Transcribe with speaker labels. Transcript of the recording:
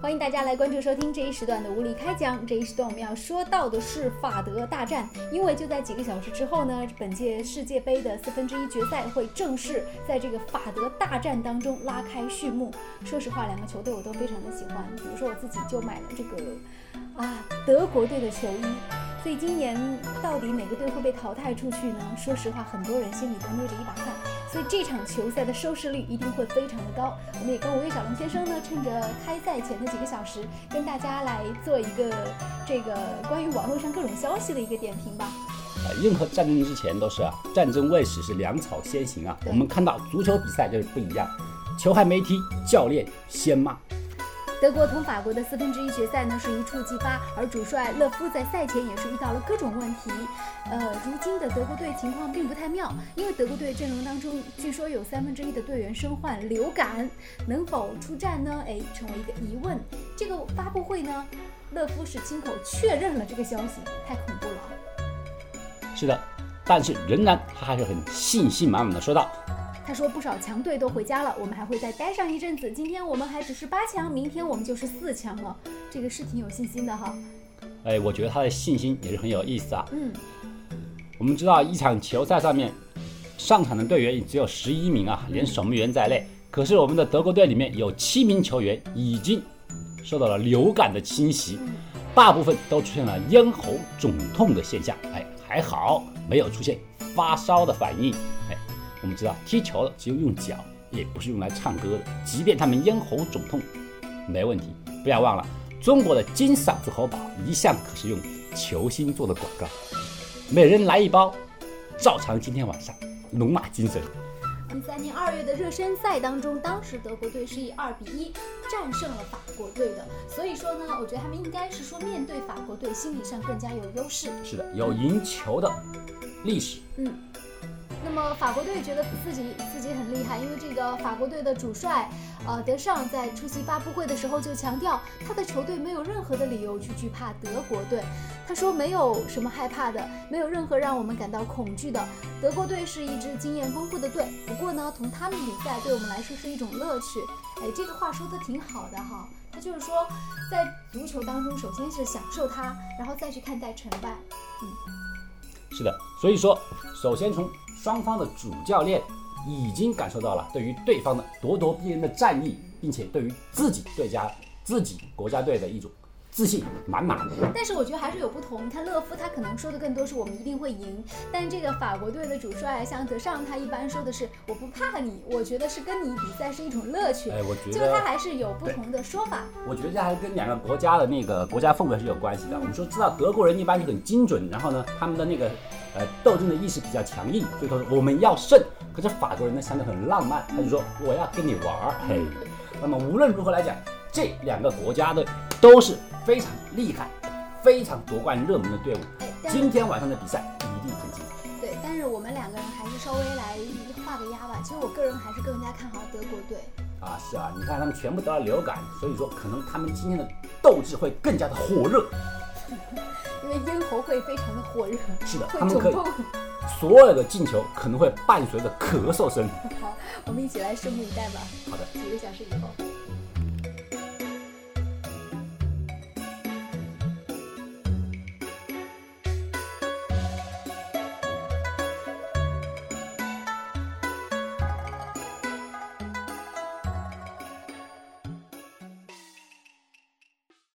Speaker 1: 欢迎大家来关注收听这一时段的无理开讲。这一时段我们要说到的是法德大战，因为就在几个小时之后呢，本届世界杯的四分之一决赛会正式在这个法德大战当中拉开序幕。说实话，两个球队我都非常的喜欢，比如说我自己就买了这个啊德国队的球衣。所以今年到底哪个队会被淘汰出去呢？说实话，很多人心里都捏着一把汗。所以这场球赛的收视率一定会非常的高。我们也跟五月小龙先生呢，趁着开赛前的几个小时，跟大家来做一个这个关于网络上各种消息的一个点评吧。
Speaker 2: 啊，任何战争之前都是啊，战争未始是粮草先行啊。我们看到足球比赛就是不一样，球还没踢，教练先骂。
Speaker 1: 德国同法国的四分之一决赛呢是一触即发，而主帅勒夫在赛前也是遇到了各种问题。呃，如今的德国队情况并不太妙，因为德国队阵容当中据说有三分之一的队员身患流感，能否出战呢？哎，成为一个疑问。这个发布会呢，勒夫是亲口确认了这个消息，太恐怖了。
Speaker 2: 是的，但是仍然他还是很信心满满的说道。
Speaker 1: 他说不少强队都回家了，我们还会再待上一阵子。今天我们还只是八强，明天我们就是四强了。这个是挺有信心的哈。
Speaker 2: 哎，我觉得他的信心也是很有意思啊。嗯，我们知道一场球赛上面上场的队员只有十一名啊，连守门员在内。可是我们的德国队里面有七名球员已经受到了流感的侵袭，大部分都出现了咽喉肿痛的现象。哎，还好没有出现发烧的反应。哎。我们知道踢球的只有用脚，也不是用来唱歌的。即便他们咽喉肿痛，没问题。不要忘了，中国的金嗓子喉宝一向可是用球星做的广告。每人来一包，照常今天晚上龙马精神。
Speaker 1: 一三年二月的热身赛当中，当时德国队是以二比一战胜了法国队的。所以说呢，我觉得他们应该是说面对法国队心理上更加有优势。
Speaker 2: 是的，有赢球的历史。
Speaker 1: 嗯。那么法国队觉得自己自己很厉害，因为这个法国队的主帅，呃，德尚在出席发布会的时候就强调，他的球队没有任何的理由去惧怕德国队。他说没有什么害怕的，没有任何让我们感到恐惧的。德国队是一支经验丰富的队，不过呢，同他们比赛对我们来说是一种乐趣。哎，这个话说的挺好的哈，他就是说，在足球当中，首先是享受它，然后再去看待成败。嗯，
Speaker 2: 是的，所以说，首先从。双方的主教练已经感受到了对于对方的咄咄逼人的战意，并且对于自己对家、自己国家队的一种。自信满满，
Speaker 1: 但是我觉得还是有不同。他勒夫他可能说的更多是我们一定会赢，但这个法国队的主帅像德尚，他一般说的是我不怕你，我觉得是跟你比赛是一种乐趣。
Speaker 2: 哎，我觉
Speaker 1: 得就他还是有不同的说法。
Speaker 2: 我觉得这还是跟两个国家的那个国家氛围是有关系的。我们说知道德国人一般就很精准，然后呢，他们的那个呃斗争的意识比较强硬，所以说我们要胜。可是法国人呢相对很浪漫，他就说我要跟你玩儿。嘿，那么无论如何来讲，这两个国家的都是。非常厉害，非常夺冠热门的队伍。今天晚上的比赛一定很精彩。
Speaker 1: 对，但是我们两个人还是稍微来画个押吧。其实我个人还是更加看好德国队。
Speaker 2: 啊，是啊，你看他们全部得了流感，所以说可能他们今天的斗志会更加的火热。
Speaker 1: 因为咽喉会非常的火热。
Speaker 2: 是的，他们可以。所有的进球可能会伴随着咳嗽声。
Speaker 1: 好，我们一起来拭目以待吧。
Speaker 2: 好的，
Speaker 1: 几个小时以后。